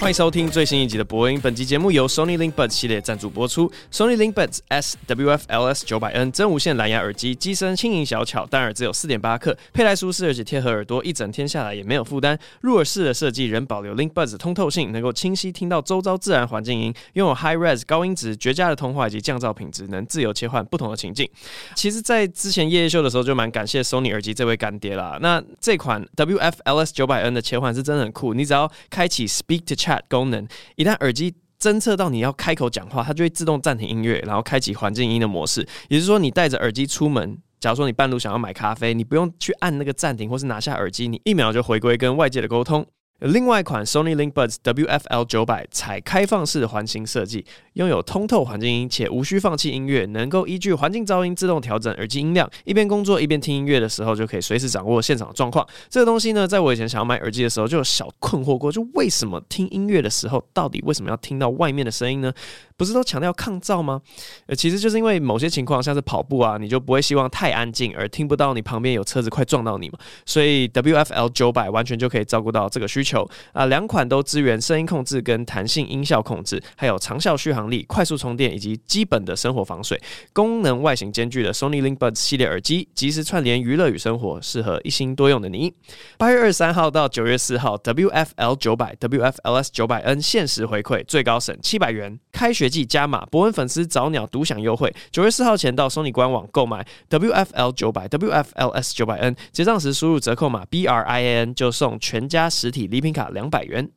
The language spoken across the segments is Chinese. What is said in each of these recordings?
欢迎收听最新一集的播音。本集节目由 Sony LinkBuds 系列赞助播出。Sony LinkBuds SWF-LS 九百 N 真无线蓝牙耳机，机身轻盈小巧，单耳只有四点八克，佩戴舒适而且贴合耳朵，一整天下来也没有负担。入耳式的设计仍保留 LinkBuds 通透性，能够清晰听到周遭自然环境音，拥有 High Res 高音质、绝佳的通话以及降噪品质，能自由切换不同的情境。其实，在之前夜夜秀的时候就蛮感谢 Sony 耳机这位干爹啦。那这款 WF-LS 九百 N 的切换是真的很酷，你只要开启 Speak to Chat。功能，一旦耳机侦测到你要开口讲话，它就会自动暂停音乐，然后开启环境音的模式。也就是说，你戴着耳机出门，假如说你半路想要买咖啡，你不用去按那个暂停，或是拿下耳机，你一秒就回归跟外界的沟通。另外一款 Sony LinkBuds WF-L 九百采开放式环形设计，拥有通透环境音，且无需放弃音乐，能够依据环境噪音自动调整耳机音量，一边工作一边听音乐的时候，就可以随时掌握现场状况。这个东西呢，在我以前想要买耳机的时候，就有小困惑过，就为什么听音乐的时候，到底为什么要听到外面的声音呢？不是都强调抗噪吗？呃，其实就是因为某些情况，像是跑步啊，你就不会希望太安静而听不到你旁边有车子快撞到你嘛。所以 WF-L 九百完全就可以照顾到这个需求啊。两款都支援声音控制跟弹性音效控制，还有长效续航力、快速充电以及基本的生活防水功能，外形兼具的 Sony LinkBuds 系列耳机，即时串联娱乐与生活，适合一心多用的你。八月二十三号到九月四号，WF-L 九百、WF-LS 九百 N 限时回馈，最高省七百元。开学即加码，博恩粉丝早鸟独享优惠，九月四号前到索尼官网购买 WF-L 九百、WF-LS 九百 N，结账时输入折扣码 BRIAN 就送全家实体礼品卡两百元。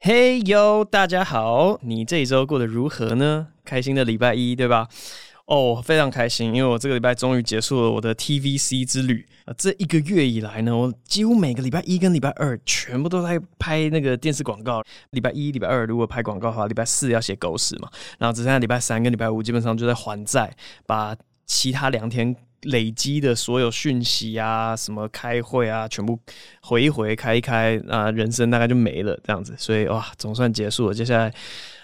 嘿哟，大家好，你这一周过得如何呢？开心的礼拜一，对吧？哦，非常开心，因为我这个礼拜终于结束了我的 TVC 之旅。呃，这一个月以来呢，我几乎每个礼拜一跟礼拜二全部都在拍那个电视广告。礼拜一、礼拜二如果拍广告的话，礼拜四要写狗屎嘛，然后只剩下礼拜三跟礼拜五基本上就在还债，把其他两天累积的所有讯息啊、什么开会啊，全部回一回、开一开啊，人生大概就没了这样子。所以哇，总算结束了，接下来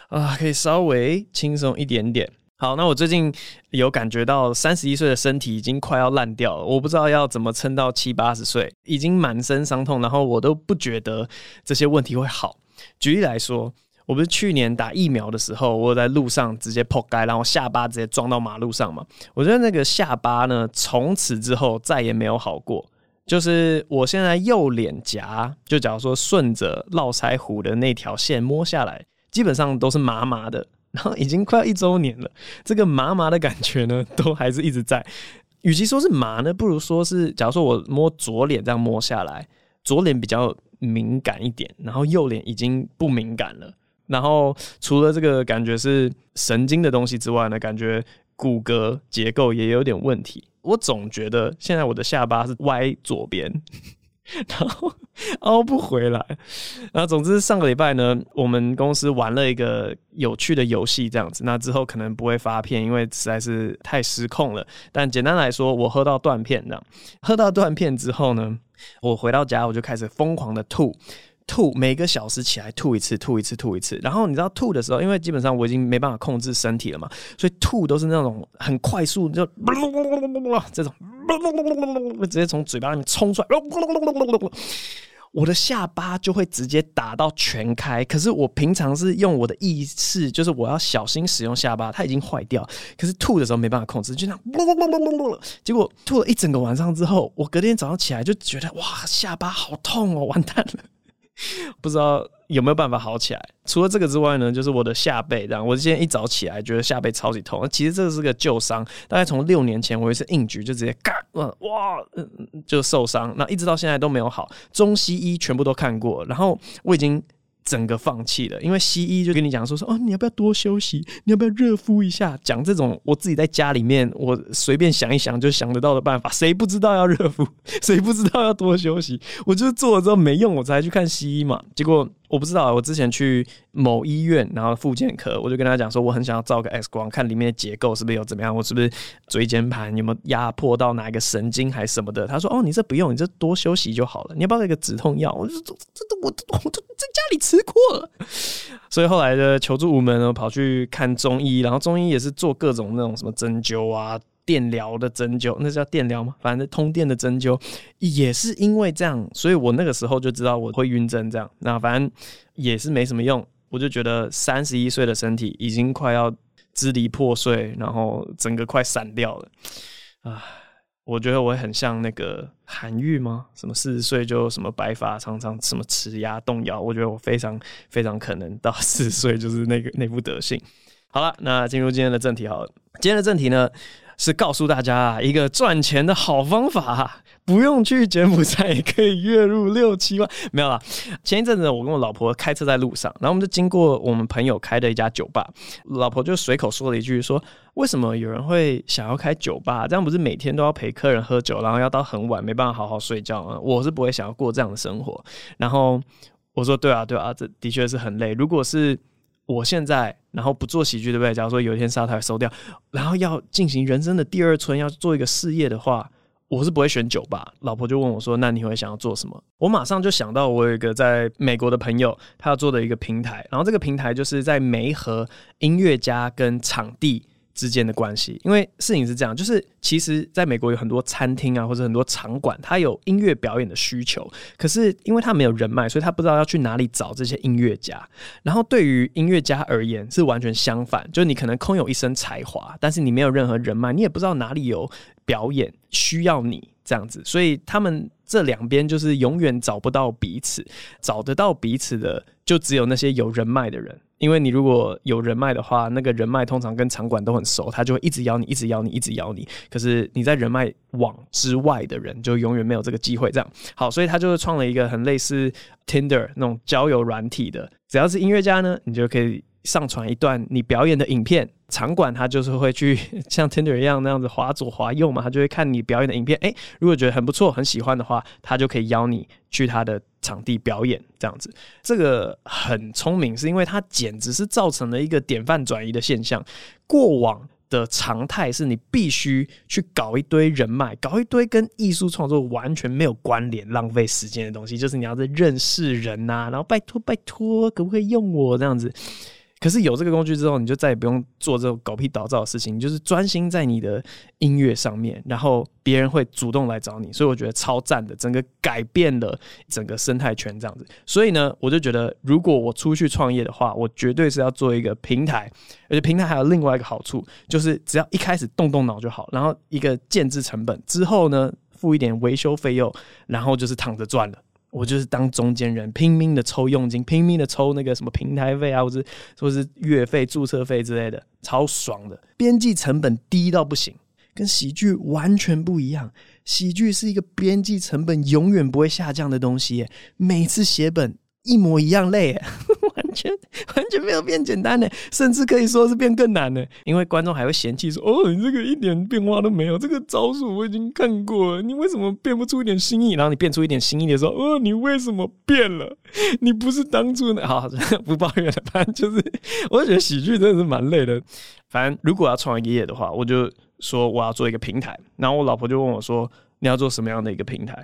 啊，可以稍微轻松一点点。好，那我最近有感觉到三十一岁的身体已经快要烂掉了，我不知道要怎么撑到七八十岁，已经满身伤痛，然后我都不觉得这些问题会好。举例来说，我不是去年打疫苗的时候，我在路上直接扑街，然后下巴直接撞到马路上嘛。我觉得那个下巴呢，从此之后再也没有好过。就是我现在右脸颊，就假如说顺着络腮胡的那条线摸下来，基本上都是麻麻的。然后已经快要一周年了，这个麻麻的感觉呢，都还是一直在。与其说是麻呢，不如说是，假如说我摸左脸这样摸下来，左脸比较敏感一点，然后右脸已经不敏感了。然后除了这个感觉是神经的东西之外呢，感觉骨骼结构也有点问题。我总觉得现在我的下巴是歪左边。然后凹不回来，然后总之上个礼拜呢，我们公司玩了一个有趣的游戏，这样子。那之后可能不会发片，因为实在是太失控了。但简单来说，我喝到断片，这样喝到断片之后呢，我回到家我就开始疯狂的吐。吐，每个小时起来吐一次，吐一次，吐一次。然后你知道吐的时候，因为基本上我已经没办法控制身体了嘛，所以吐都是那种很快速，就这种直接从嘴巴里面冲出来，我的下巴就会直接打到全开。可是我平常是用我的意识，就是我要小心使用下巴，它已经坏掉。可是吐的时候没办法控制，就那样，结果吐了一整个晚上之后，我隔天早上起来就觉得哇，下巴好痛哦，完蛋了。不知道有没有办法好起来？除了这个之外呢，就是我的下背这样。我今天一早起来觉得下背超级痛，其实这是个旧伤，大概从六年前我有一次硬举就直接嘎，哇，就受伤，那一直到现在都没有好。中西医全部都看过，然后我已经。整个放弃了，因为西医就跟你讲说说哦，你要不要多休息？你要不要热敷一下？讲这种我自己在家里面，我随便想一想就想得到的办法，谁不知道要热敷？谁不知道要多休息？我就是做了之后没用，我才去看西医嘛。结果。我不知道，我之前去某医院，然后复健科，我就跟他讲说，我很想要照个 X 光，看里面的结构是不是有怎么样，我是不是椎间盘有没有压迫到哪一个神经还什么的。他说，哦，你这不用，你这多休息就好了。你要不要一个止痛药？我就说，这都我都我都在家里吃过了。所以后来的求助无门呢，跑去看中医，然后中医也是做各种那种什么针灸啊。电疗的针灸，那叫电疗吗？反正通电的针灸也是因为这样，所以我那个时候就知道我会晕针，这样，那反正也是没什么用，我就觉得三十一岁的身体已经快要支离破碎，然后整个快散掉了啊。我觉得我很像那个韩愈吗？什么四十岁就什么白发苍苍，什么齿牙动摇？我觉得我非常非常可能到 四十岁就是那个那副德性。好了，那进入今天的正题好了。今天的正题呢，是告诉大家一个赚钱的好方法，不用去柬埔寨也可以月入六七万。没有啦，前一阵子我跟我老婆开车在路上，然后我们就经过我们朋友开的一家酒吧，老婆就随口说了一句说：“为什么有人会想要开酒吧？这样不是每天都要陪客人喝酒，然后要到很晚，没办法好好睡觉吗？我是不会想要过这样的生活。”然后我说：“对啊，对啊，这的确是很累。如果是……”我现在然后不做喜剧，对不对？假如说有一天沙台收掉，然后要进行人生的第二春，要做一个事业的话，我是不会选酒吧。老婆就问我说：“那你会想要做什么？”我马上就想到，我有一个在美国的朋友，他要做的一个平台，然后这个平台就是在媒合音乐家跟场地之间的关系，因为事情是这样，就是其实在美国有很多餐厅啊，或者很多场馆，它有音乐表演的需求，可是因为他没有人脉，所以他不知道要去哪里找这些音乐家。然后对于音乐家而言是完全相反，就是你可能空有一身才华，但是你没有任何人脉，你也不知道哪里有表演需要你这样子，所以他们这两边就是永远找不到彼此，找得到彼此的就只有那些有人脉的人。因为你如果有人脉的话，那个人脉通常跟场馆都很熟，他就会一直邀你，一直邀你，一直邀你。可是你在人脉网之外的人，就永远没有这个机会。这样好，所以他就是创了一个很类似 Tinder 那种交友软体的，只要是音乐家呢，你就可以。上传一段你表演的影片，场馆他就是会去 像 Tinder 一样那样子滑左滑右嘛，他就会看你表演的影片，诶，如果觉得很不错、很喜欢的话，他就可以邀你去他的场地表演，这样子。这个很聪明，是因为它简直是造成了一个典范转移的现象。过往的常态是你必须去搞一堆人脉，搞一堆跟艺术创作完全没有关联、浪费时间的东西，就是你要在认识人呐、然后拜托拜托，可不可以用我这样子？可是有这个工具之后，你就再也不用做这种狗屁倒灶的事情，你就是专心在你的音乐上面，然后别人会主动来找你，所以我觉得超赞的，整个改变了整个生态圈这样子。所以呢，我就觉得如果我出去创业的话，我绝对是要做一个平台，而且平台还有另外一个好处，就是只要一开始动动脑就好，然后一个建制成本之后呢，付一点维修费用，然后就是躺着赚了。我就是当中间人，拼命的抽佣金，拼命的抽那个什么平台费啊，或者说是月费、注册费之类的，超爽的。编辑成本低到不行，跟喜剧完全不一样。喜剧是一个编辑成本永远不会下降的东西，每次写本一模一样累。完全完全没有变简单的，甚至可以说是变更难的，因为观众还会嫌弃说：“哦，你这个一点变化都没有，这个招数我已经看过了，你为什么变不出一点新意？”然后你变出一点新意的时候，哦，你为什么变了？你不是当初的…… 好，不抱怨了。反正就是，我觉得喜剧真的是蛮累的。反正如果要创一个业的话，我就说我要做一个平台。然后我老婆就问我说：“你要做什么样的一个平台？”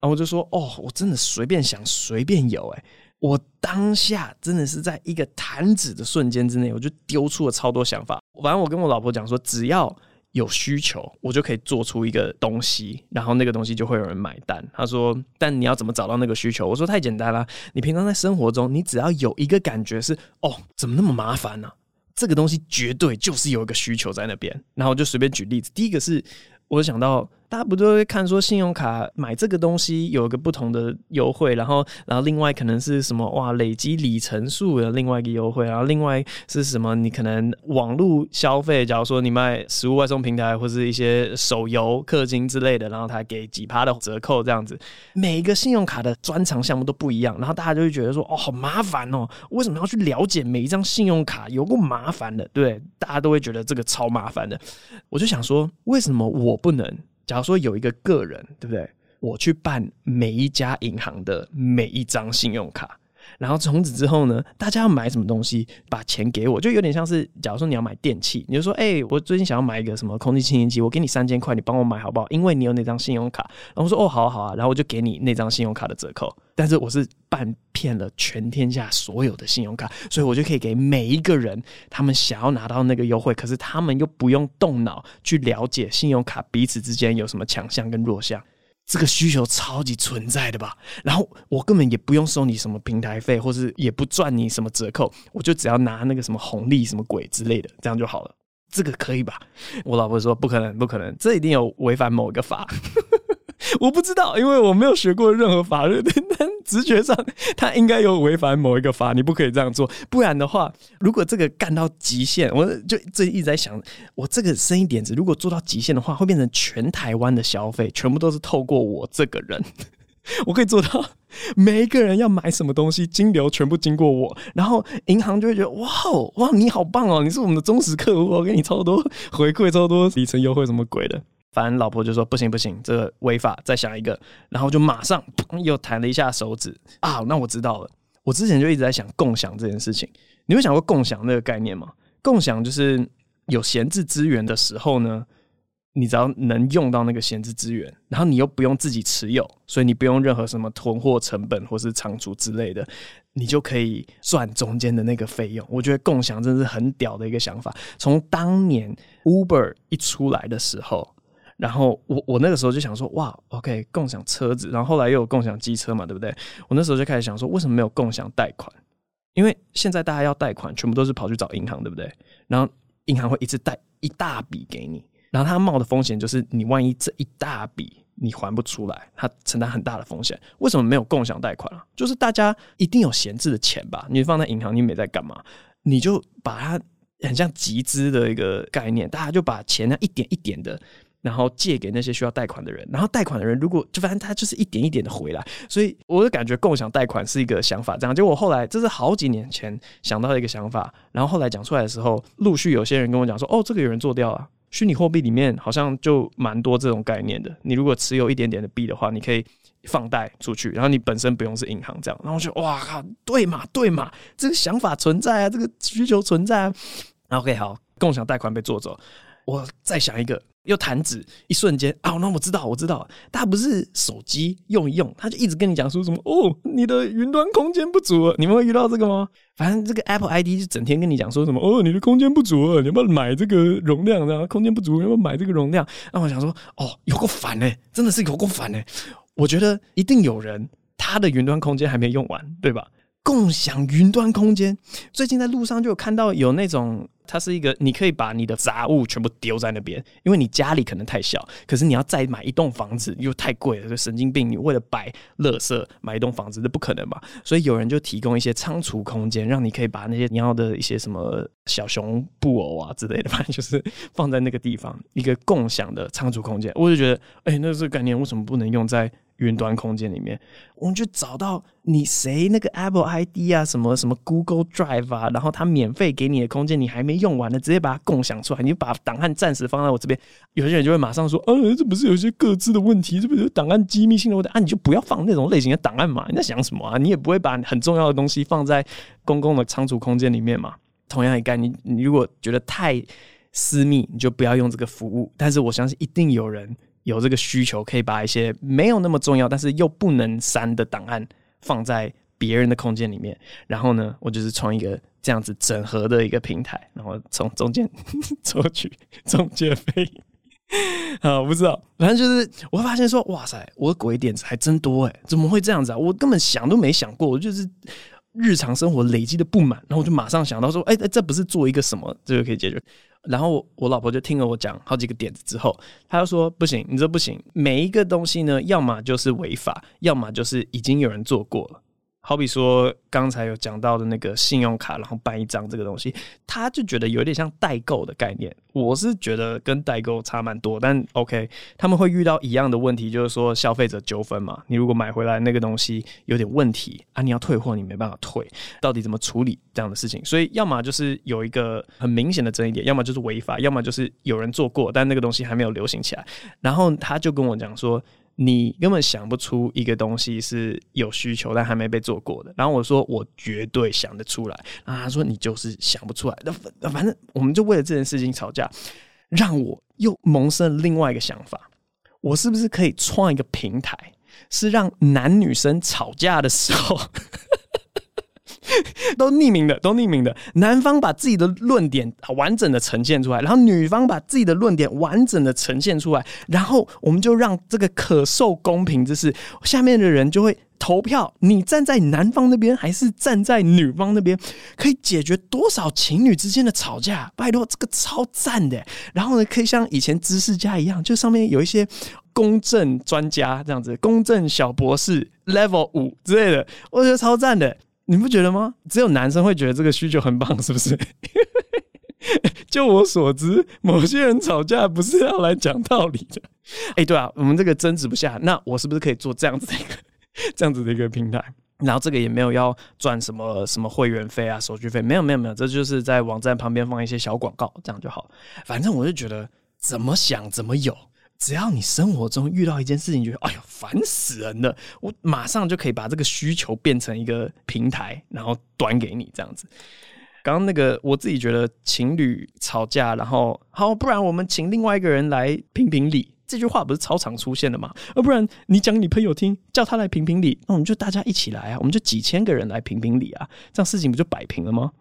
然后我就说：“哦，我真的随便想，随便有。”哎。我当下真的是在一个弹指的瞬间之内，我就丢出了超多想法。反正我跟我老婆讲说，只要有需求，我就可以做出一个东西，然后那个东西就会有人买单。她说：“但你要怎么找到那个需求？”我说：“太简单了，你平常在生活中，你只要有一个感觉是，哦，怎么那么麻烦呢？这个东西绝对就是有一个需求在那边。”然后我就随便举例子，第一个是，我想到。大家不都会看说信用卡买这个东西有一个不同的优惠，然后，然后另外可能是什么哇，累积里程数的另外一个优惠，然后另外是什么？你可能网络消费，假如说你卖食物外送平台或是一些手游氪金之类的，然后他给几趴的折扣这样子。每一个信用卡的专长项目都不一样，然后大家就会觉得说哦，好麻烦哦，为什么要去了解每一张信用卡？有够麻烦的，对，大家都会觉得这个超麻烦的。我就想说，为什么我不能？假如说有一个个人，对不对？我去办每一家银行的每一张信用卡，然后从此之后呢，大家要买什么东西，把钱给我，就有点像是，假如说你要买电器，你就说，哎、我最近想要买一个什么空气清新机，我给你三千块，你帮我买好不好？因为你有那张信用卡。然后我说，哦，好好啊，然后我就给你那张信用卡的折扣。但是我是办骗了全天下所有的信用卡，所以我就可以给每一个人他们想要拿到那个优惠，可是他们又不用动脑去了解信用卡彼此之间有什么强项跟弱项。这个需求超级存在的吧？然后我根本也不用收你什么平台费，或是也不赚你什么折扣，我就只要拿那个什么红利什么鬼之类的，这样就好了。这个可以吧？我老婆说不可能，不可能，这一定有违反某一个法。我不知道，因为我没有学过任何法律，但直觉上他应该有违反某一个法，你不可以这样做。不然的话，如果这个干到极限，我就这一直在想，我这个生意点子如果做到极限的话，会变成全台湾的消费全部都是透过我这个人，我可以做到每一个人要买什么东西，金流全部经过我，然后银行就会觉得哇哇你好棒哦，你是我们的忠实客户，我给你超多回馈，超多里程优惠什么鬼的。反正老婆就说不行不行，这个违法，再想一个，然后就马上又弹了一下手指啊，那我知道了。我之前就一直在想共享这件事情，你有想过共享那个概念吗？共享就是有闲置资源的时候呢，你只要能用到那个闲置资源，然后你又不用自己持有，所以你不用任何什么囤货成本或是仓储之类的，你就可以赚中间的那个费用。我觉得共享真的是很屌的一个想法。从当年 Uber 一出来的时候。然后我我那个时候就想说，哇，OK，共享车子，然后后来又有共享机车嘛，对不对？我那时候就开始想说，为什么没有共享贷款？因为现在大家要贷款，全部都是跑去找银行，对不对？然后银行会一直贷一大笔给你，然后他冒的风险就是，你万一这一大笔你还不出来，他承担很大的风险。为什么没有共享贷款啊？就是大家一定有闲置的钱吧？你放在银行，你没在干嘛？你就把它很像集资的一个概念，大家就把钱呢一点一点的。然后借给那些需要贷款的人，然后贷款的人如果就反正他就是一点一点的回来，所以我就感觉共享贷款是一个想法。这样，结果后来这是好几年前想到的一个想法，然后后来讲出来的时候，陆续有些人跟我讲说：“哦，这个有人做掉了。”虚拟货币里面好像就蛮多这种概念的。你如果持有一点点的币的话，你可以放贷出去，然后你本身不用是银行这样。然后我就哇，对嘛对嘛，这个想法存在啊，这个需求存在啊。OK，好，共享贷款被做走，我再想一个。又弹指一瞬间啊！那我知道，我知道，他不是手机用一用，他就一直跟你讲说什么哦，你的云端空间不足了。你们会遇到这个吗？反正这个 Apple ID 就整天跟你讲说什么哦，你的空间不足了，你要不要买这个容量？然后空间不足，要不要买这个容量？那我想说哦，有够烦呢，真的是有够烦呢。我觉得一定有人他的云端空间还没用完，对吧？共享云端空间，最近在路上就有看到有那种。它是一个，你可以把你的杂物全部丢在那边，因为你家里可能太小，可是你要再买一栋房子又太贵了，就神经病！你为了摆垃圾买一栋房子，这不可能嘛？所以有人就提供一些仓储空间，让你可以把那些你要的一些什么小熊布偶啊之类的，反正就是放在那个地方，一个共享的仓储空间。我就觉得，哎、那这个概念为什么不能用在？云端空间里面，我们就找到你谁那个 Apple ID 啊，什么什么 Google Drive 啊，然后他免费给你的空间，你还没用完呢，直接把它共享出来，你就把档案暂时放在我这边。有些人就会马上说，呃、啊，这不是有些各自的问题，这不是档案机密性的问题啊？你就不要放那种类型的档案嘛？你在想什么啊？你也不会把很重要的东西放在公共的仓储空间里面嘛？同样一概你，你如果觉得太私密，你就不要用这个服务。但是我相信一定有人。有这个需求，可以把一些没有那么重要，但是又不能删的档案放在别人的空间里面。然后呢，我就是创一个这样子整合的一个平台，然后从中间 抽取 中介费。啊，不知道，反正就是我会发现说，哇塞，我的鬼点子还真多诶，怎么会这样子啊？我根本想都没想过，我就是日常生活累积的不满，然后我就马上想到说，哎，这不是做一个什么，这个可以解决。然后我老婆就听了我讲好几个点子之后，她就说：“不行，你这不行。每一个东西呢，要么就是违法，要么就是已经有人做过了。”好比说刚才有讲到的那个信用卡，然后办一张这个东西，他就觉得有点像代购的概念。我是觉得跟代购差蛮多，但 OK，他们会遇到一样的问题，就是说消费者纠纷嘛。你如果买回来那个东西有点问题啊，你要退货，你没办法退，到底怎么处理这样的事情？所以要么就是有一个很明显的争议点，要么就是违法，要么就是有人做过，但那个东西还没有流行起来。然后他就跟我讲说。你根本想不出一个东西是有需求但还没被做过的。然后我说我绝对想得出来。然后，他说你就是想不出来。那反正我们就为了这件事情吵架，让我又萌生了另外一个想法。我是不是可以创一个平台，是让男女生吵架的时候，都匿名的，都匿名的。男方把自己的论点完整的呈现出来，然后女方把自己的论点完整的呈现出来，然后我们就让这个可受公平之事，下面的人就会投票，你站在男方那边还是站在女方那边，可以解决多少情侣之间的吵架？拜托，这个超赞的。然后呢，可以像以前知识家一样，就上面有一些公正专家这样子，公正小博士 Level 五之类的，我觉得超赞的。你不觉得吗？只有男生会觉得这个需求很棒，是不是？就我所知，某些人吵架不是要来讲道理的。哎、对啊，我们这个争执不下，那我是不是可以做这样子的一个 这样子的一个平台？然后这个也没有要赚什么什么会员费啊、手续费，没有没有没有，这就是在网站旁边放一些小广告，这样就好。反正我就觉得怎么想怎么有。只要你生活中遇到一件事情，觉得哎呦烦死人了，我马上就可以把这个需求变成一个平台，然后端给你这样子。刚刚那个我自己觉得情侣吵架，然后好，不然我们请另外一个人来评评理，这句话不是超常出现的吗？要不然你讲你朋友听，叫他来评评理，那我们就大家一起来啊，我们就几千个人来评评理啊，这样事情不就摆平了吗？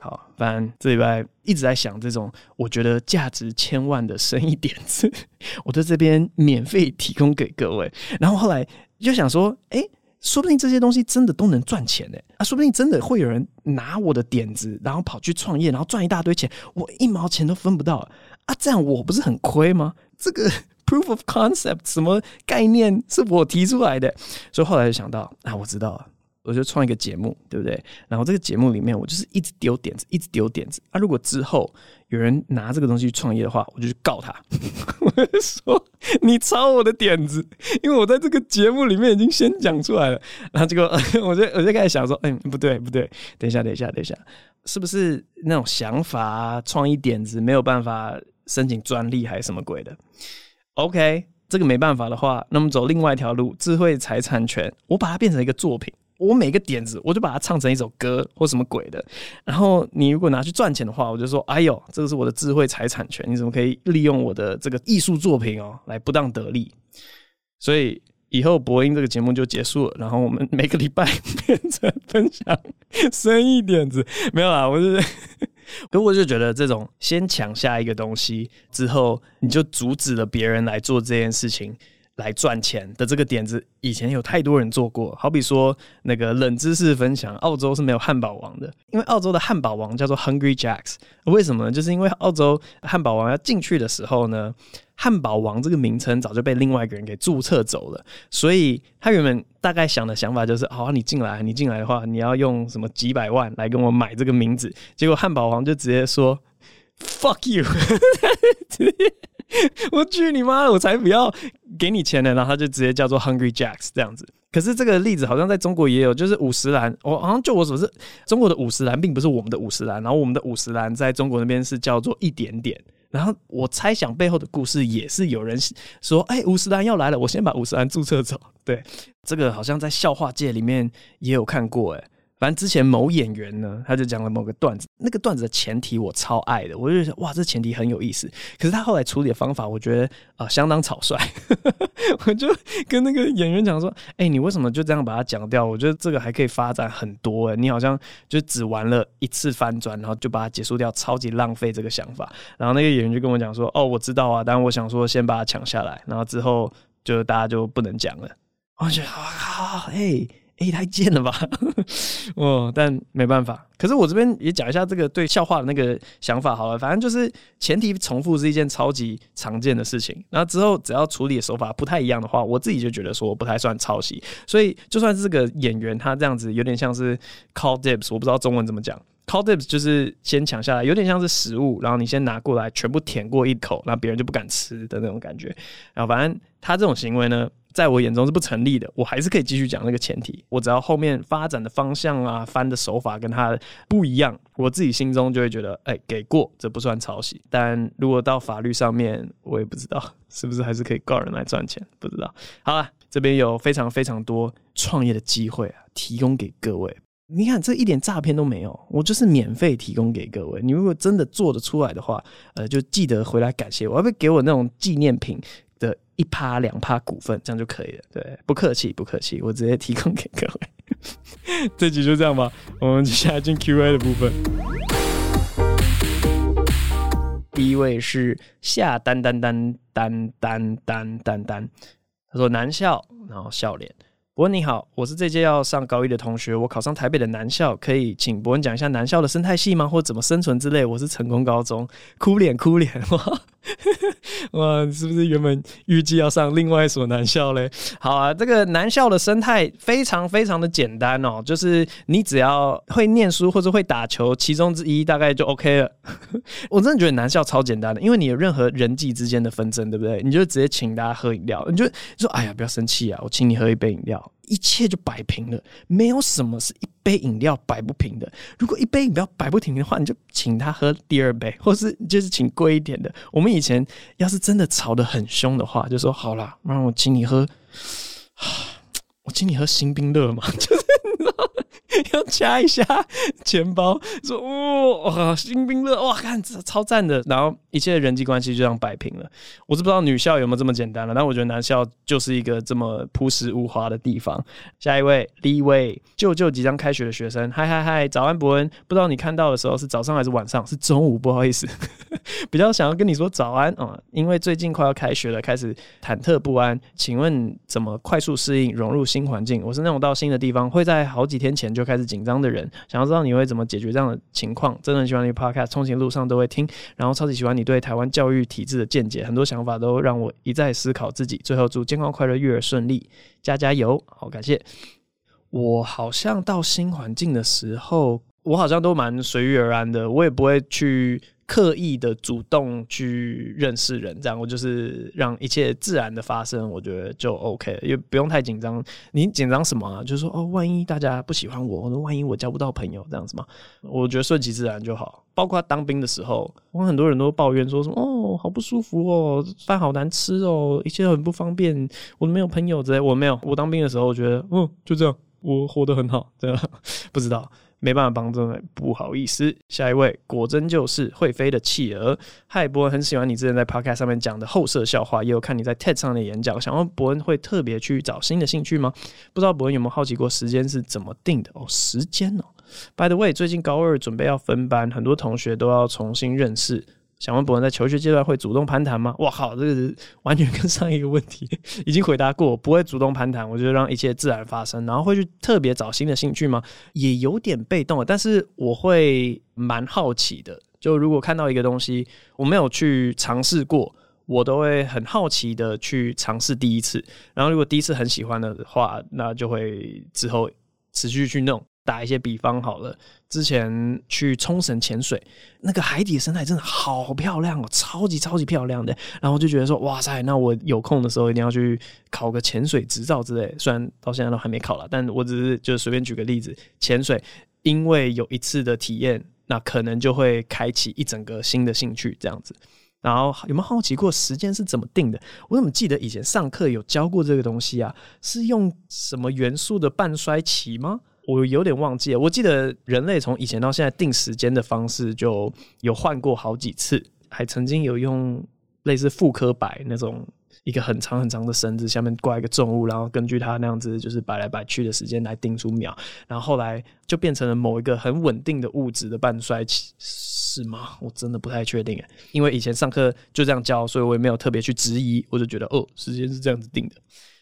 好，反正这礼拜一直在想这种我觉得价值千万的生意点子，我在这边免费提供给各位。然后后来就想说，哎，说不定这些东西真的都能赚钱呢。啊，说不定真的会有人拿我的点子，然后跑去创业，然后赚一大堆钱，我一毛钱都分不到啊！这样我不是很亏吗？这个 proof of concept 什么概念是我提出来的，所以后来就想到，啊，我知道了。我就创一个节目，对不对？然后这个节目里面，我就是一直丢点子，一直丢点子。啊，如果之后有人拿这个东西去创业的话，我就去告他。我就说你抄我的点子，因为我在这个节目里面已经先讲出来了。然后结果，我就我就开始想说，哎，不对不对，等一下等一下等一下，是不是那种想法、创意点子没有办法申请专利还是什么鬼的？OK，这个没办法的话，那么走另外一条路，智慧财产权，我把它变成一个作品。我每个点子，我就把它唱成一首歌或什么鬼的。然后你如果拿去赚钱的话，我就说：“哎呦，这个是我的智慧财产权，你怎么可以利用我的这个艺术作品哦来不当得利？”所以以后博音这个节目就结束了。然后我们每个礼拜 变成分享生意点子，没有啦，我就是，可我就觉得这种先抢下一个东西之后，你就阻止了别人来做这件事情。来赚钱的这个点子，以前有太多人做过。好比说那个冷知识分享，澳洲是没有汉堡王的，因为澳洲的汉堡王叫做 Hungry Jacks。为什么呢？就是因为澳洲汉堡王要进去的时候呢，汉堡王这个名称早就被另外一个人给注册走了，所以他原本大概想的想法就是：好，你进来，你进来的话，你要用什么几百万来跟我买这个名字。结果汉堡王就直接说：“Fuck you！” 我去你妈！我才不要给你钱呢！然后他就直接叫做 Hungry Jacks 这样子。可是这个例子好像在中国也有，就是五十岚。我好像就我所知，中国的五十岚并不是我们的五十岚，然后我们的五十岚在中国那边是叫做一点点。然后我猜想背后的故事也是有人说：“哎，五十岚要来了，我先把五十岚注册走。”对，这个好像在笑话界里面也有看过哎。反正之前某演员呢，他就讲了某个段子，那个段子的前提我超爱的，我就觉得哇，这前提很有意思。可是他后来处理的方法，我觉得啊、相当草率。我就跟那个演员讲说：“哎、你为什么就这样把它讲掉？我觉得这个还可以发展很多哎、你好像就只玩了一次翻转，然后就把它结束掉，超级浪费这个想法。”然后那个演员就跟我讲说：“哦，我知道啊，但我想说先把它抢下来，然后之后就大家就不能讲了。”我觉得啊，好，哎。哎、太贱了吧！哦，但没办法。可是我这边也讲一下这个对笑话的那个想法好了。反正就是前提重复是一件超级常见的事情。然后之后只要处理的手法不太一样的话，我自己就觉得说不太算抄袭。所以就算是这个演员他这样子有点像是 call dibs，我不知道中文怎么讲。call dibs 就是先抢下来，有点像是食物，然后你先拿过来，全部舔过一口，那别人就不敢吃的那种感觉。然后反正他这种行为呢，在我眼中是不成立的，我还是可以继续讲那个前提。我只要后面发展的方向啊、翻的手法跟他不一样，我自己心中就会觉得，哎、给过，这不算抄袭。但如果到法律上面，我也不知道 是不是还是可以告人来赚钱，不知道。好了，这边有非常非常多创业的机会啊，提供给各位。你看，这一点诈骗都没有，我就是免费提供给各位。你如果真的做得出来的话，呃，就记得回来感谢我，要不要给我那种纪念品？的一趴两趴股份，这样就可以了。对，不客气，不客气，我直接提供给各位。这集就这样吧，我们接下来进 Q&A 的部分。第一位是夏丹丹丹丹丹丹丹丹，他说男校，然后笑脸。伯恩你好，我是这届要上高一的同学，我考上台北的南校，可以请伯恩讲一下南校的生态系吗？或者怎么生存之类？我是成功高中，哭脸哭脸哇 哇，是不是原本预计要上另外一所南校嘞？好啊，这个南校的生态非常非常的简单哦，就是你只要会念书或者会打球，其中之一大概就 OK 了。我真的觉得南校超简单的，因为你有任何人际之间的纷争，对不对？你就直接请大家喝饮料，你就说哎呀不要生气啊，我请你喝一杯饮料。一切就摆平了，没有什么是一杯饮料摆不平的。如果一杯饮料摆不平的话，你就请他喝第二杯，或是就是请贵一点的。我们以前要是真的吵得很凶的话，就说好了，让我请你喝，我请你喝新冰乐嘛，就是。要掐一下钱包，说哇，新兵乐哇，看这超赞的，然后一切人际关系就这样摆平了。我是不知道女校有没有这么简单了，但我觉得男校就是一个这么朴实无华的地方。下一位，第一位，舅舅即将开学的学生，嗨嗨嗨，早安伯恩，不知道你看到的时候是早上还是晚上？是中午，不好意思，比较想要跟你说早安啊、因为最近快要开学了，开始忐忑不安。请问怎么快速适应融入新环境？我是那种到新的地方会在好几天前就就开始紧张的人，想要知道你会怎么解决这样的情况。真的很喜欢你 Podcast，通勤路上都会听，然后超级喜欢你对台湾教育体制的见解，很多想法都让我一再思考自己。最后祝健康快乐，育儿顺利，加加油！好，感谢。我好像到新环境的时候，我好像都蛮随遇而安的，我也不会去。刻意的主动去认识人，这样我就是让一切自然的发生，我觉得就 OK 了，因为不用太紧张。你紧张什么啊？就是说哦，万一大家不喜欢我，或者万一我交不到朋友这样子嘛。我觉得顺其自然就好。包括当兵的时候，我很多人都抱怨说什么哦，好不舒服哦，饭好难吃哦，一切很不方便，我没有朋友之类。我没有，我当兵的时候，我觉得嗯，就这样，我活得很好，这样 不知道。没办法帮助，不好意思。下一位果真就是会飞的企鹅。嗨，伯恩，很喜欢你之前在 Podcast 上面讲的后设笑话，也有看你在 TED 上的演讲。想问伯恩会特别去找新的兴趣吗？不知道伯恩有没有好奇过时间是怎么定的？哦，时间哦。By the way，最近高二准备要分班，很多同学都要重新认识。想问伯恩在求学阶段会主动攀谈吗？哇靠，这个是完全跟上一个问题 已经回答过，不会主动攀谈，我就让一切自然发生。然后会去特别找新的兴趣吗？也有点被动，但是我会蛮好奇的。就如果看到一个东西我没有去尝试过，我都会很好奇的去尝试第一次。然后如果第一次很喜欢的话，那就会之后持续去弄。打一些比方好了，之前去冲绳潜水，那个海底的生态真的好漂亮哦，超级超级漂亮的。然后就觉得说，哇塞，那我有空的时候一定要去考个潜水执照之类。虽然到现在都还没考了，但我只是就随便举个例子，潜水，因为有一次的体验，那可能就会开启一整个新的兴趣这样子。然后有没有好奇过时间是怎么定的？我怎么记得以前上课有教过这个东西啊？是用什么元素的半衰期吗？我有点忘记了，我记得人类从以前到现在定时间的方式就有换过好几次，还曾经有用类似复刻摆那种一个很长很长的绳子，下面挂一个重物，然后根据它那样子就是摆来摆去的时间来定出秒，然后后来就变成了某一个很稳定的物质的半衰期，是吗？我真的不太确定，因为以前上课就这样教，所以我也没有特别去质疑，我就觉得哦，时间是这样子定的。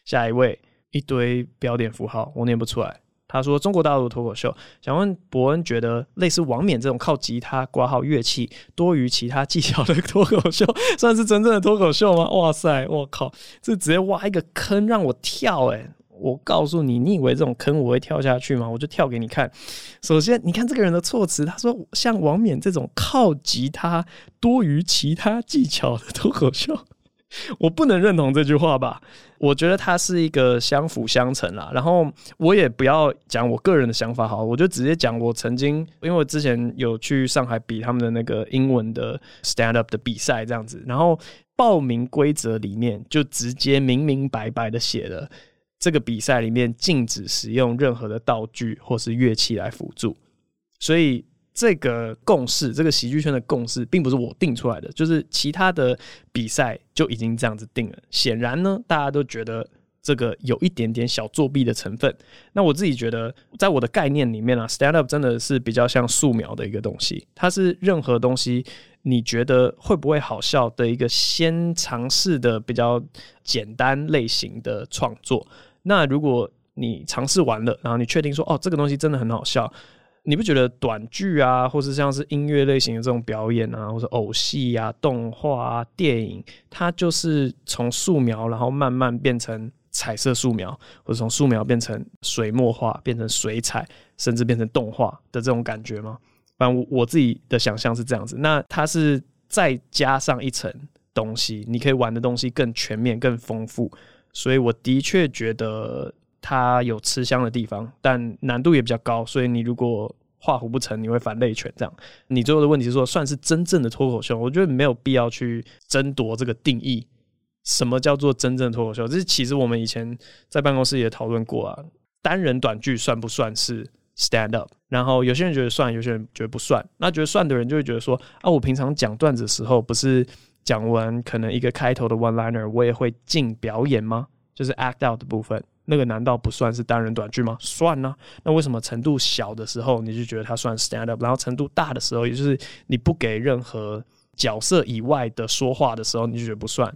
下一位，一堆标点符号，我念不出来。他说：“中国大陆脱口秀，想问伯恩，觉得类似王冕这种靠吉他挂号乐器多于其他技巧的 脱口秀，算是真正的脱口秀吗？”哇塞，我靠，这直接挖一个坑让我跳诶、我告诉你，你以为这种坑我会跳下去吗？我就跳给你看。首先，你看这个人的措辞，他说像王冕这种靠吉他多于其他技巧的脱口秀。我不能认同这句话吧？我觉得它是一个相辅相成啦。然后我也不要讲我个人的想法，好，我就直接讲我曾经，因为我之前有去上海比他们的那个英文的 stand up 的比赛，这样子。然后报名规则里面就直接明明白白的写了，这个比赛里面禁止使用任何的道具或是乐器来辅助，所以。这个共识，这个喜剧圈的共识，并不是我定出来的，就是其他的比赛就已经这样子定了。显然呢，大家都觉得这个有一点点小作弊的成分。那我自己觉得，在我的概念里面啊，stand up 真的是比较像素描的一个东西，它是任何东西你觉得会不会好笑的一个先尝试的比较简单类型的创作。那如果你尝试完了，然后你确定说，哦，这个东西真的很好笑。你不觉得短剧啊，或是像是音乐类型的这种表演啊，或者偶戏啊、动画啊、电影，它就是从素描，然后慢慢变成彩色素描，或者从素描变成水墨画，变成水彩，甚至变成动画的这种感觉吗？反正我我自己的想象是这样子。那它是再加上一层东西，你可以玩的东西更全面、更丰富。所以我的确觉得。它有吃香的地方，但难度也比较高，所以你如果画虎不成，你会反类犬这样。你最后的问题是说，算是真正的脱口秀？我觉得没有必要去争夺这个定义。什么叫做真正脱口秀？这是其实我们以前在办公室也讨论过啊。单人短剧算不算是 stand up？然后有些人觉得算，有些人觉得不算。那觉得算的人就会觉得说，啊，我平常讲段子的时候，不是讲完可能一个开头的 one liner，我也会进表演吗？就是 act out 的部分。那个难道不算是单人短剧吗？算呢、啊。那为什么程度小的时候你就觉得它算 stand up，然后程度大的时候，也就是你不给任何角色以外的说话的时候，你就觉得不算？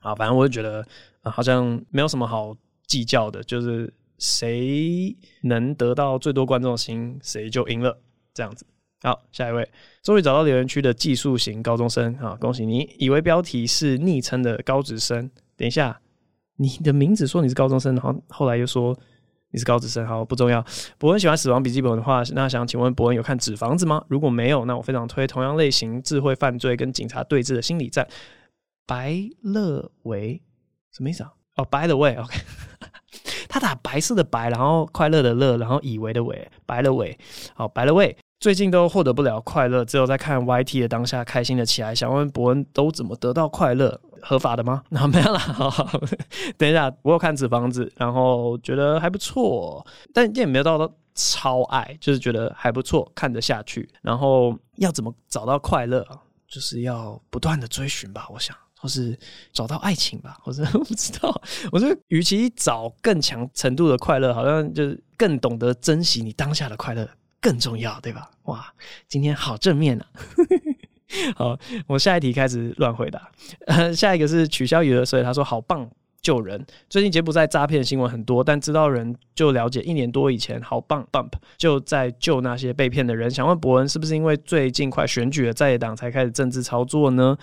啊，反正我就觉得、呃、好像没有什么好计较的，就是谁能得到最多观众心，谁就赢了这样子。好，下一位，终于找到留言区的技术型高中生啊，恭喜你！以为标题是昵称的高职生，等一下。你的名字说你是高中生，然后后来又说你是高职生，好，不重要。博恩喜欢《死亡笔记本》的话，那想请问博恩有看《纸房子》吗？如果没有，那我非常推同样类型智慧犯罪跟警察对峙的心理战。白乐维什么意思啊？哦，By the way，OK，他打白色的白，然后快乐的乐，然后以为的为，白乐维，好，白乐维。最近都获得不了快乐，只有在看 YT 的当下开心了起来。想问伯恩都怎么得到快乐？合法的吗？那 没有啦。好好等一下，我有看《纸房子》，然后觉得还不错，但也没有到超爱，就是觉得还不错，看得下去。然后要怎么找到快乐？就是要不断的追寻吧，我想，或是找到爱情吧，或者我不知道。我觉得，与其找更强程度的快乐，好像就是更懂得珍惜你当下的快乐。更重要，对吧？哇，今天好正面啊！好，我下一题开始乱回答。呃，下一个是取消娱乐，所以他说好棒救人。最近柬埔寨诈骗新闻很多，但知道人就了解。一年多以前，好棒 bump 就在救那些被骗的人。想问博恩，是不是因为最近快选举了，在野党才开始政治操作呢？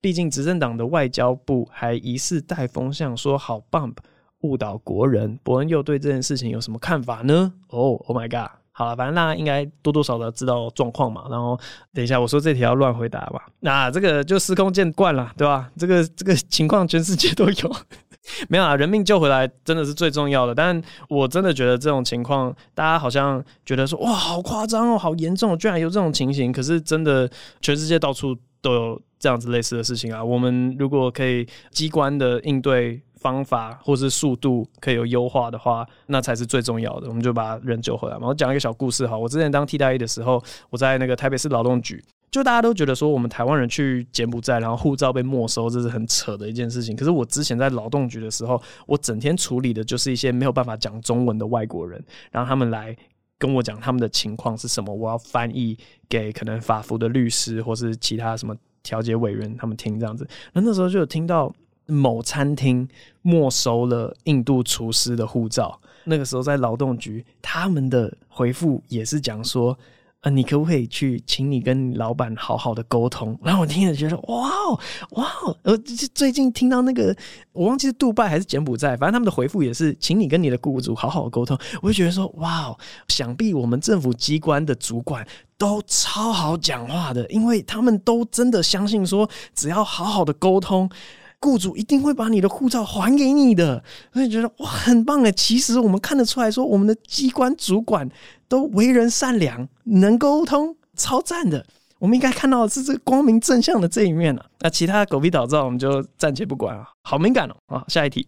毕竟执政党的外交部还疑似带风向，说好 bump 误导国人。博恩又对这件事情有什么看法呢？哦，Oh my god！好了，反正大家应该多多少少知道状况嘛。然后等一下我说这题要乱回答吧。那这个就司空见惯了，对吧？这个这个情况全世界都有。没有啊，人命救回来真的是最重要的。但我真的觉得这种情况，大家好像觉得说哇，好夸张哦，好严重，居然有这种情形。可是真的，全世界到处都有这样子类似的事情啊。我们如果可以机关的应对。方法或是速度可以有优化的话，那才是最重要的。我们就把人救回来嘛。我讲一个小故事哈。我之前当替代役的时候，我在那个台北市劳动局，就大家都觉得说我们台湾人去柬埔寨，然后护照被没收，这是很扯的一件事情。可是我之前在劳动局的时候，我整天处理的就是一些没有办法讲中文的外国人，然后他们来跟我讲他们的情况是什么，我要翻译给可能法服的律师或是其他什么调解委员他们听这样子。那那时候就有听到。某餐厅没收了印度厨师的护照。那个时候在劳动局，他们的回复也是讲说：“呃，你可不可以去，请你跟老板好好的沟通。”然后我听了觉得：“哇哦，哇哦！”呃，最近听到那个，我忘记是杜拜还是柬埔寨，反正他们的回复也是：“请你跟你的雇主好好的沟通。”我就觉得说：“哇哦，想必我们政府机关的主管都超好讲话的，因为他们都真的相信说，只要好好的沟通。”雇主一定会把你的护照还给你的，所以觉得哇，很棒诶。其实我们看得出来说，我们的机关主管都为人善良，能沟通，超赞的。我们应该看到的是这光明正向的这一面啊。那其他狗屁倒灶，我们就暂且不管啊。好敏感哦啊！下一题，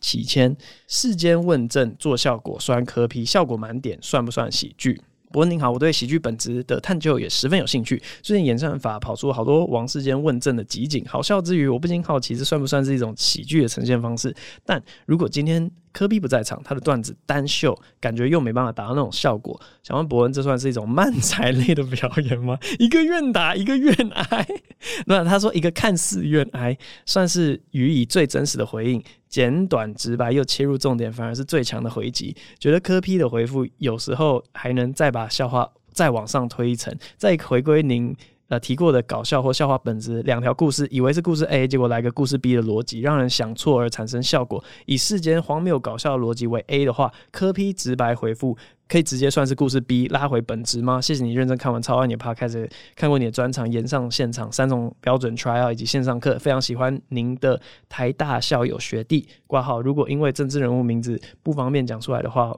起签世间问政做效果，酸柯 P 效果满点，算不算喜剧？伯恩您好，我对喜剧本质的探究也十分有兴趣。最近演算法跑出好多王世间问政的集锦，好笑之余，我不禁好奇，这算不算是一种喜剧的呈现方式？但如果今天柯比不在场，他的段子单秀，感觉又没办法达到那种效果。想问伯恩，这算是一种漫才类的表演吗？一个愿打，一个愿挨。那他说一个看似愿挨，算是予以最真实的回应，简短直白又切入重点，反而是最强的回击。觉得柯比的回复有时候还能再把笑话再往上推一层，再回归您。呃，提过的搞笑或笑话本质，两条故事，以为是故事 A，结果来个故事 B 的逻辑，让人想错而产生效果。以世间荒谬搞笑的逻辑为 A 的话，柯批直白回复，可以直接算是故事 B，拉回本质吗？谢谢你认真看完超爱你的 Podcast，看过你的专场，延上现场三种标准 tryout 以及线上课，非常喜欢您的台大校友学弟挂号。如果因为政治人物名字不方便讲出来的话。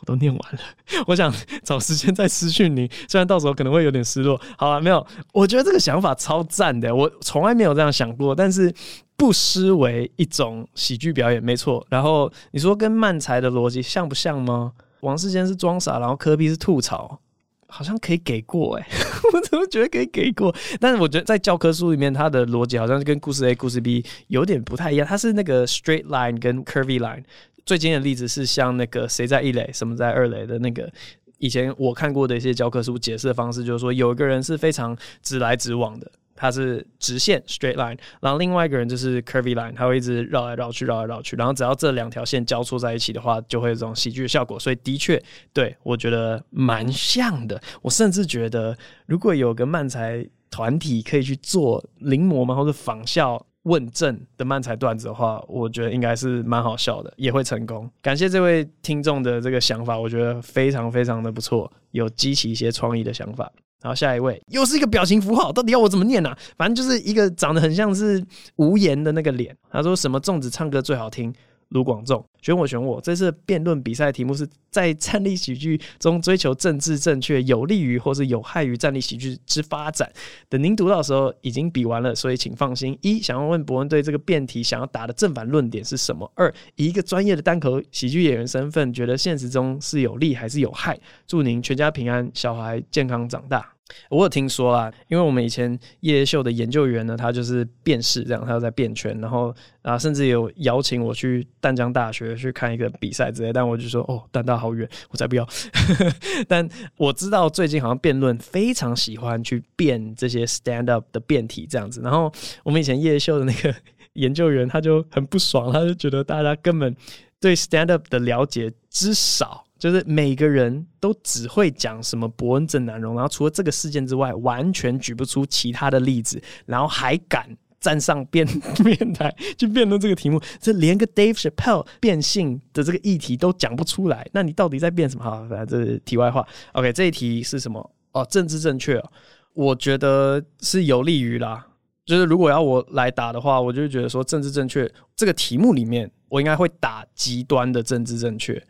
我都念完了，我想找时间再私讯你，虽然到时候可能会有点失落。好了，没有，我觉得这个想法超赞的，我从来没有这样想过，但是不失为一种喜剧表演，没错。然后你说跟漫才的逻辑像不像吗？王世坚是装傻，然后科比是吐槽，好像可以给过哎，我怎么觉得可以给过？但是我觉得在教科书里面，它的逻辑好像跟故事 A、故事 B 有点不太一样，它是那个 straight line 跟 curvy line。最近的例子是像那个谁在一垒，什么在二垒的那个，以前我看过的一些教科书解释的方式，就是说有一个人是非常直来直往的，他是直线 straight line，然后另外一个人就是 curvy line，他会一直绕来绕去，绕来绕去，然后只要这两条线交错在一起的话，就会有这种喜剧的效果。所以的确，对，我觉得蛮像的。我甚至觉得，如果有个漫才团体可以去做临摹嘛，或者仿效。问政的漫才段子的话，我觉得应该是蛮好笑的，也会成功。感谢这位听众的这个想法，我觉得非常非常的不错，有激起一些创意的想法。然后下一位又是一个表情符号，到底要我怎么念啊？反正就是一个长得很像是无言的那个脸。他说什么粽子唱歌最好听？卢广仲，选我选我！这次辩论比赛的题目是在站立喜剧中追求政治正确，有利于或是有害于站立喜剧之发展。等您读到的时候，已经比完了，所以请放心。一，想要问伯恩对这个辩题想要打的正反论点是什么？二，以一个专业的单口喜剧演员身份，觉得现实中是有利还是有害？祝您全家平安，小孩健康长大。我有听说啊，因为我们以前夜秀的研究员呢，他就是辩士这样，他就在辩圈，然后啊，甚至有邀请我去淡江大学去看一个比赛之类，但我就说哦，淡大好远，我才不要。但我知道最近好像辩论非常喜欢去辩这些 stand up 的辩题这样子，然后我们以前夜夜秀的那个 研究员他就很不爽，他就觉得大家根本对 stand up 的了解之少。就是每个人都只会讲什么伯恩正南榕，然后除了这个事件之外，完全举不出其他的例子，然后还敢站上辩辩台去辩论这个题目，这连个 Dave Chappelle 变性的这个议题都讲不出来，那你到底在辩什么？好，反正这是题外话。OK，这一题是什么？哦，政治正确哦，我觉得是有利于啦。就是如果要我来打的话，我就觉得说政治正确这个题目里面，我应该会打极端的政治正确。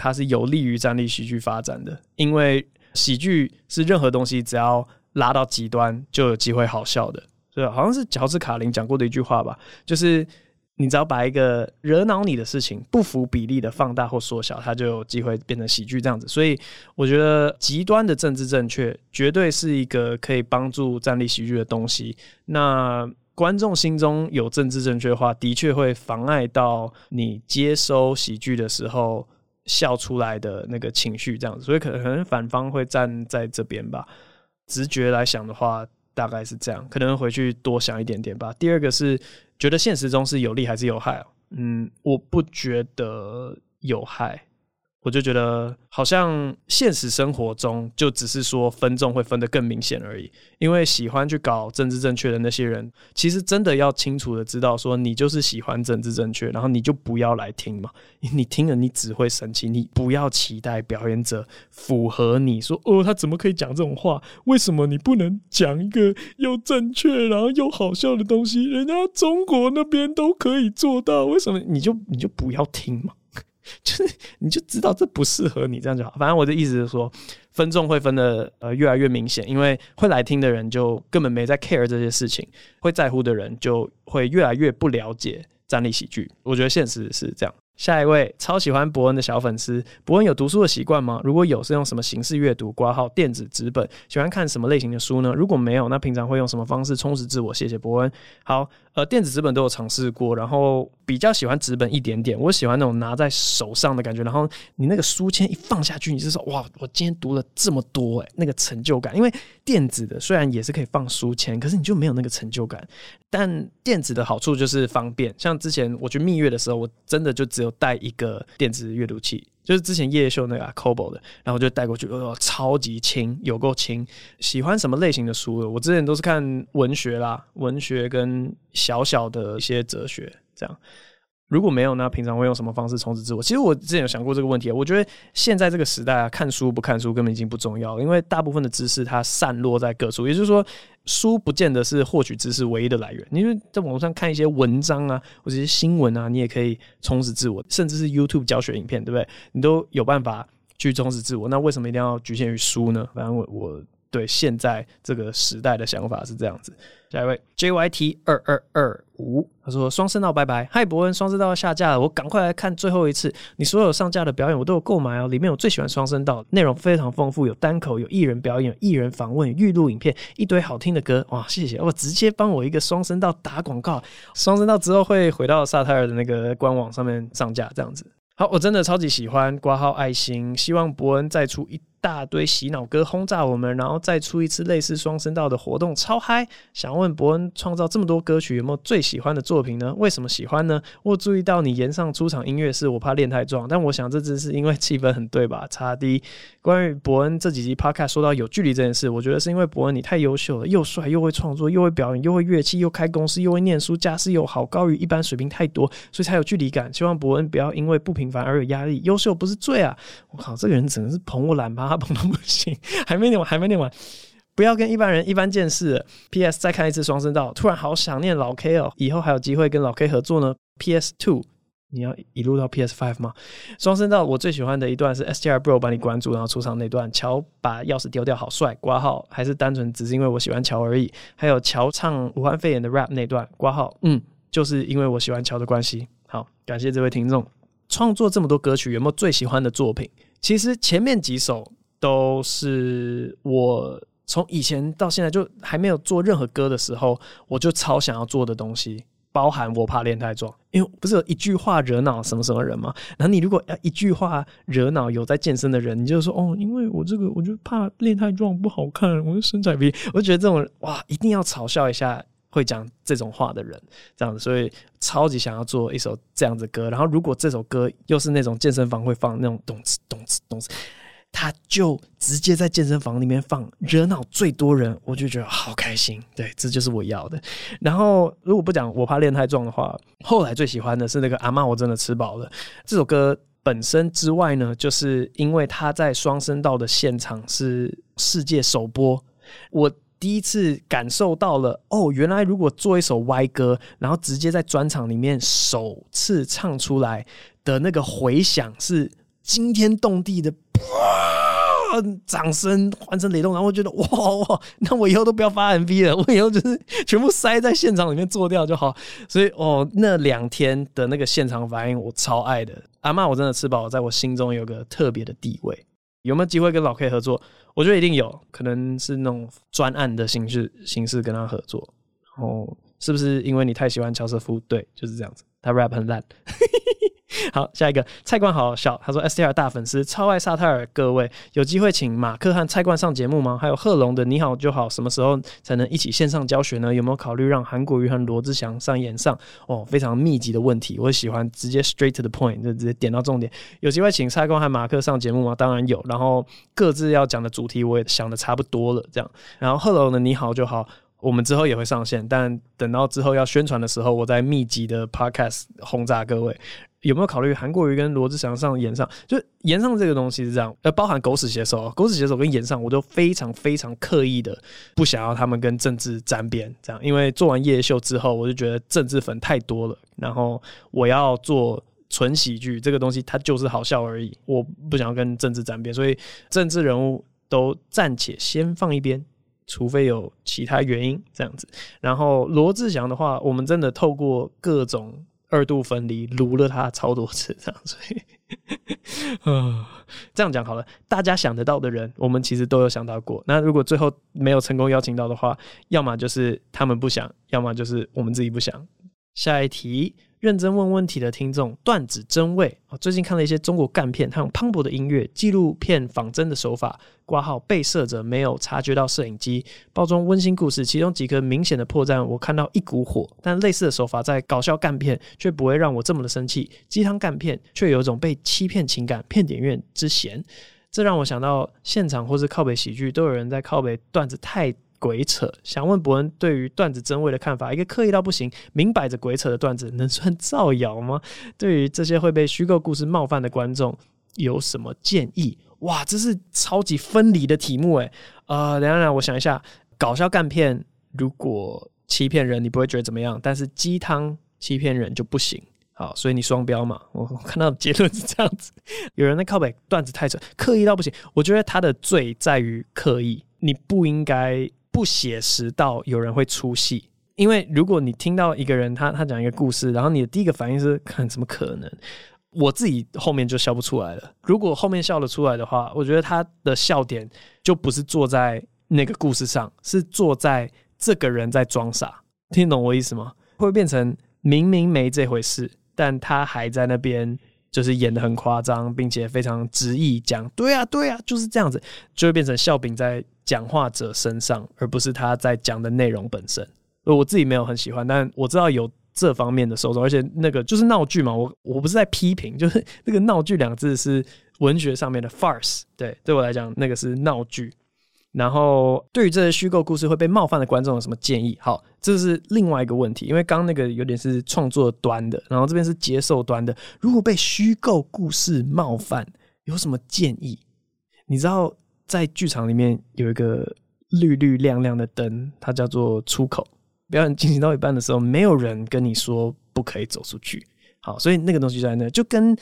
它是有利于站立喜剧发展的，因为喜剧是任何东西只要拉到极端就有机会好笑的，对，好像是乔治卡林讲过的一句话吧，就是你只要把一个惹恼你的事情不符比例的放大或缩小，它就有机会变成喜剧这样子。所以我觉得极端的政治正确绝对是一个可以帮助站立喜剧的东西。那观众心中有政治正确的话，的确会妨碍到你接收喜剧的时候。笑出来的那个情绪，这样子，所以可能反方会站在这边吧。直觉来想的话，大概是这样，可能回去多想一点点吧。第二个是觉得现实中是有利还是有害？嗯，我不觉得有害。我就觉得好像现实生活中就只是说分众会分得更明显而已，因为喜欢去搞政治正确的那些人，其实真的要清楚的知道说你就是喜欢政治正确，然后你就不要来听嘛，你听了你只会生气，你不要期待表演者符合你说哦，他怎么可以讲这种话？为什么你不能讲一个又正确然后又好笑的东西？人家中国那边都可以做到，为什么你就你就不要听嘛？就是你就知道这不适合你，这样就好。反正我的意思是说，分众会分得呃越来越明显，因为会来听的人就根本没在 care 这些事情，会在乎的人就会越来越不了解站立喜剧。我觉得现实是这样。下一位超喜欢博恩的小粉丝，博恩有读书的习惯吗？如果有，是用什么形式阅读？挂号电子纸本，喜欢看什么类型的书呢？如果没有，那平常会用什么方式充实自我？谢谢博恩。好，呃，电子纸本都有尝试过，然后比较喜欢纸本一点点。我喜欢那种拿在手上的感觉，然后你那个书签一放下去，你就说哇，我今天读了这么多诶，那个成就感。因为电子的虽然也是可以放书签，可是你就没有那个成就感。但电子的好处就是方便，像之前我去蜜月的时候，我真的就只有带一个电子阅读器，就是之前夜夜秀那个 Kobo 的，然后就带过去，哦，超级轻，有够轻。喜欢什么类型的书？我之前都是看文学啦，文学跟小小的一些哲学这样。如果没有，那平常会用什么方式充实自我？其实我之前有想过这个问题。我觉得现在这个时代啊，看书不看书根本已经不重要，因为大部分的知识它散落在各处。也就是说，书不见得是获取知识唯一的来源。因为在网上看一些文章啊，或者一些新闻啊，你也可以充实自我，甚至是 YouTube 教学影片，对不对？你都有办法去充实自我。那为什么一定要局限于书呢？反正我我对现在这个时代的想法是这样子。下一位 JYT 二二二五，他说双声道拜拜，嗨伯恩，双声道下架了，我赶快来看最后一次。你所有上架的表演我都有购买哦，里面我最喜欢双声道，内容非常丰富，有单口，有艺人表演，有艺人访问，有预录影片，一堆好听的歌，哇，谢谢，我直接帮我一个双声道打广告，双声道之后会回到萨泰尔的那个官网上面上架，这样子。好，我真的超级喜欢挂号爱心，希望伯恩再出一。大堆洗脑歌轰炸我们，然后再出一次类似双声道的活动，超嗨！想问伯恩创造这么多歌曲，有没有最喜欢的作品呢？为什么喜欢呢？我注意到你炎上出场音乐是我怕练太壮，但我想这只是因为气氛很对吧？差低。关于伯恩这几集 Podcast 说到有距离这件事，我觉得是因为伯恩你太优秀了，又帅又会创作，又会表演，又会乐器，又开公司，又会念书，家世又好，高于一般水平太多，所以才有距离感。希望伯恩不要因为不平凡而有压力，优秀不是罪啊！我靠，这个人只能是捧我懒趴。他捧到不行，还没念完，还没念完，不要跟一般人一般见识。P.S. 再看一次双声道，突然好想念老 K 哦，以后还有机会跟老 K 合作呢。P.S. Two，你要一路到 P.S. Five 吗？双声道我最喜欢的一段是 S.T.R. Bro 把你关注，然后出场那段，乔把钥匙丢掉，好帅，挂号还是单纯只是因为我喜欢乔而已。还有乔唱武汉肺炎的 rap 那段，挂号，嗯，就是因为我喜欢乔的关系。好，感谢这位听众。创作这么多歌曲，有没有最喜欢的作品？其实前面几首。都是我从以前到现在就还没有做任何歌的时候，我就超想要做的东西，包含我怕练太壮，因为不是有一句话惹恼什么什么人吗？然后你如果要一句话惹恼有在健身的人，你就说哦，因为我这个我就怕练太壮不好看，我的身材比，我就觉得这种哇，一定要嘲笑一下会讲这种话的人，这样子，所以超级想要做一首这样子歌。然后如果这首歌又是那种健身房会放那种动词动词动词。他就直接在健身房里面放，惹恼最多人，我就觉得好开心。对，这就是我要的。然后，如果不讲我怕练太壮的话，后来最喜欢的是那个阿嬷，我真的吃饱了。这首歌本身之外呢，就是因为他在双声道的现场是世界首播，我第一次感受到了哦，原来如果做一首歪歌，然后直接在专场里面首次唱出来的那个回响是惊天动地的。哇！掌声、欢声雷动，然后我觉得哇哇，那我以后都不要发 MV 了，我以后就是全部塞在现场里面做掉就好。所以哦，那两天的那个现场反应，我超爱的。阿嬷，我真的吃饱，在我心中有个特别的地位。有没有机会跟老 K 合作？我觉得一定有，可能是那种专案的形式形式跟他合作。然后是不是因为你太喜欢乔瑟夫？对，就是这样子。他 rap 很烂。好，下一个蔡冠好小，他说 STR 大粉丝，超爱萨泰尔，各位有机会请马克和蔡冠上节目吗？还有贺龙的你好就好，什么时候才能一起线上教学呢？有没有考虑让韩国瑜和罗志祥上演上？哦，非常密集的问题，我喜欢直接 straight to the point，就直接点到重点。有机会请蔡冠和马克上节目吗？当然有，然后各自要讲的主题我也想的差不多了，这样。然后贺龙的你好就好。我们之后也会上线，但等到之后要宣传的时候，我再密集的 podcast 轰炸各位。有没有考虑韩国瑜跟罗志祥上演上？就演上这个东西是这样，呃，包含狗屎写手、狗屎写手跟演上，我都非常非常刻意的不想要他们跟政治沾边，这样，因为做完夜秀之后，我就觉得政治粉太多了。然后我要做纯喜剧，这个东西它就是好笑而已，我不想要跟政治沾边，所以政治人物都暂且先放一边。除非有其他原因这样子，然后罗志祥的话，我们真的透过各种二度分离，撸了他超多次，这样，所以，呃，这样讲好了，大家想得到的人，我们其实都有想到过。那如果最后没有成功邀请到的话，要么就是他们不想，要么就是我们自己不想。下一题。认真问问题的听众，段子真味。我最近看了一些中国干片，他用磅礴的音乐、纪录片仿真的手法，挂号被摄者没有察觉到摄影机，包装温馨故事。其中几个明显的破绽，我看到一股火，但类似的手法在搞笑干片却不会让我这么的生气。鸡汤干片却有一种被欺骗情感、骗点院之嫌，这让我想到现场或是靠北喜剧都有人在靠北段子太。鬼扯！想问博恩对于段子真伪的看法？一个刻意到不行、明摆着鬼扯的段子，能算造谣吗？对于这些会被虚构故事冒犯的观众，有什么建议？哇，这是超级分离的题目诶。呃，等下，我想一下，搞笑干片如果欺骗人，你不会觉得怎么样？但是鸡汤欺骗人就不行。好，所以你双标嘛？我看到结论是这样子。有人在靠北段子太扯，刻意到不行。我觉得他的罪在于刻意，你不应该。不写实到有人会出戏，因为如果你听到一个人他他讲一个故事，然后你的第一个反应是看怎么可能，我自己后面就笑不出来了。如果后面笑得出来的话，我觉得他的笑点就不是坐在那个故事上，是坐在这个人在装傻。听懂我意思吗？会变成明明没这回事，但他还在那边就是演得很夸张，并且非常执意讲，对啊对啊，就是这样子，就会变成笑柄在。讲话者身上，而不是他在讲的内容本身。我自己没有很喜欢，但我知道有这方面的受众，而且那个就是闹剧嘛。我我不是在批评，就是 那个闹剧两个字是文学上面的 farce。对，对我来讲，那个是闹剧。然后，对于这些虚构故事会被冒犯的观众有什么建议？好，这是另外一个问题，因为刚刚那个有点是创作端的，然后这边是接受端的。如果被虚构故事冒犯，有什么建议？你知道？在剧场里面有一个绿绿亮亮的灯，它叫做出口。表演进行到一半的时候，没有人跟你说不可以走出去。好，所以那个东西在那，就跟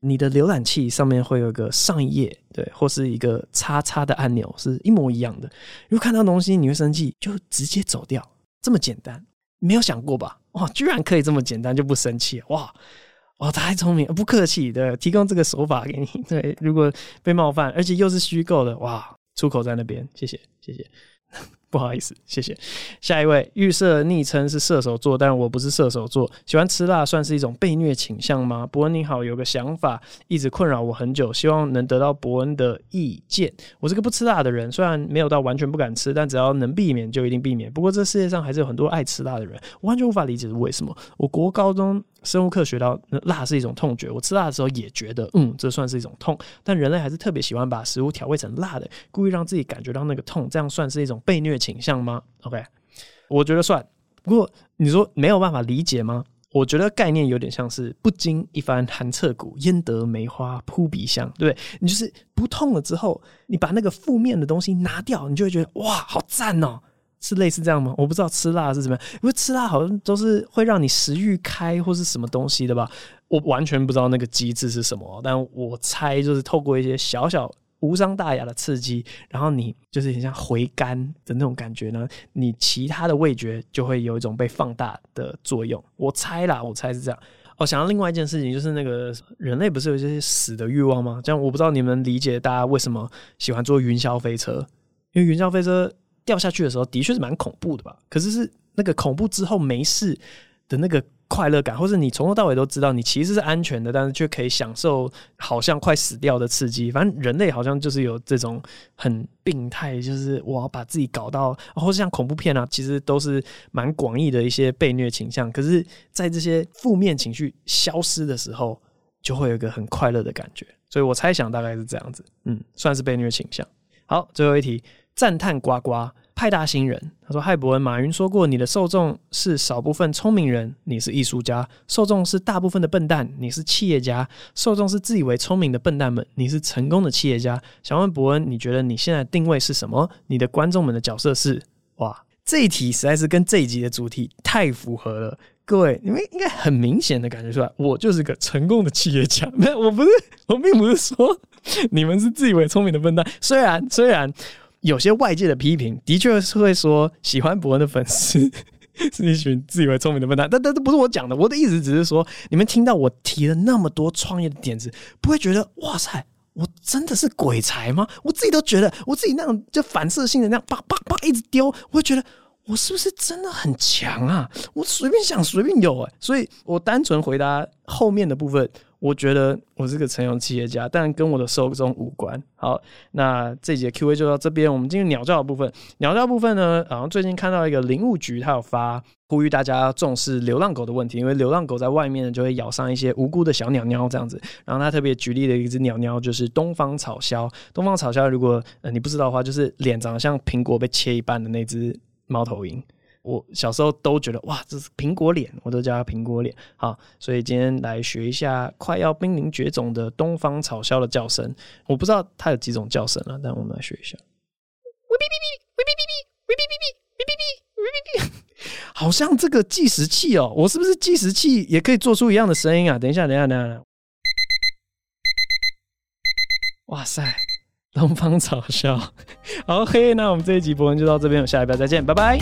你的浏览器上面会有一个上一页，对，或是一个叉叉的按钮，是一模一样的。如果看到东西你会生气，就直接走掉，这么简单。没有想过吧？哇，居然可以这么简单就不生气，哇！哇，太聪明，不客气，对，提供这个手法给你。对，如果被冒犯，而且又是虚构的，哇，出口在那边，谢谢，谢谢。不好意思，谢谢。下一位预设昵称是射手座，但我不是射手座。喜欢吃辣算是一种被虐倾向吗？伯恩你好，有个想法一直困扰我很久，希望能得到伯恩的意见。我是个不吃辣的人，虽然没有到完全不敢吃，但只要能避免就一定避免。不过这世界上还是有很多爱吃辣的人，我完全无法理解是为什么。我国高中生物课学到辣是一种痛觉，我吃辣的时候也觉得，嗯，这算是一种痛。但人类还是特别喜欢把食物调味成辣的，故意让自己感觉到那个痛，这样算是一种被虐倾向吗？OK，我觉得算。不过你说没有办法理解吗？我觉得概念有点像是不经一番寒彻骨，焉得梅花扑鼻香，对不对？你就是不痛了之后，你把那个负面的东西拿掉，你就会觉得哇，好赞哦！是类似这样吗？我不知道吃辣是怎么样，因为吃辣好像都是会让你食欲开或是什么东西的吧？我完全不知道那个机制是什么，但我猜就是透过一些小小。无伤大雅的刺激，然后你就是很像回甘的那种感觉呢，你其他的味觉就会有一种被放大的作用。我猜啦，我猜是这样。哦，想到另外一件事情，就是那个人类不是有一些死的欲望吗？这样我不知道你们理解大家为什么喜欢坐云霄飞车，因为云霄飞车掉下去的时候的确是蛮恐怖的吧？可是是那个恐怖之后没事的那个。快乐感，或是你从头到尾都知道你其实是安全的，但是却可以享受好像快死掉的刺激。反正人类好像就是有这种很病态，就是我要把自己搞到，或是像恐怖片啊，其实都是蛮广义的一些被虐倾向。可是，在这些负面情绪消失的时候，就会有一个很快乐的感觉。所以我猜想大概是这样子，嗯，算是被虐倾向。好，最后一题，赞叹呱呱。派大星人，他说：“嗨，博恩，马云说过，你的受众是少部分聪明人，你是艺术家；受众是大部分的笨蛋，你是企业家；受众是自以为聪明的笨蛋们，你是成功的企业家。想问博恩，你觉得你现在定位是什么？你的观众们的角色是？哇，这一题实在是跟这一集的主题太符合了。各位，你们应该很明显的感觉出来，我就是个成功的企业家。没有，我不是，我并不是说你们是自以为聪明的笨蛋。虽然，虽然。”有些外界的批评，的确是会说，喜欢博恩的粉丝 是一群自以为聪明的笨蛋。但但这不是我讲的，我的意思只是说，你们听到我提了那么多创业的点子，不会觉得哇塞，我真的是鬼才吗？我自己都觉得，我自己那种就反射性的那样叭叭叭一直丢，我会觉得我是不是真的很强啊？我随便想随便有哎，所以我单纯回答后面的部分。我觉得我是个成功企业家，但跟我的受众无关。好，那这节 Q&A 就到这边，我们进入鸟叫的部分。鸟叫部分呢，然后最近看到一个林务局，他有发呼吁大家重视流浪狗的问题，因为流浪狗在外面呢就会咬伤一些无辜的小鸟鸟这样子。然后他特别举例的一只鸟鸟就是东方草鸮。东方草鸮，如果呃你不知道的话，就是脸长得像苹果被切一半的那只猫头鹰。我小时候都觉得哇这是苹果脸我都叫它苹果脸。好所以今天来学一下快要濒临绝种的东方草枭的叫声。我不知道它有几种叫声了但我们来学一下。好像这个计时器哦我是不是计时器也可以做出一样的声音啊等一下等一下等一下哇塞东方草枭好 ok 那我们这一集播完就到这边我们下一次再见拜拜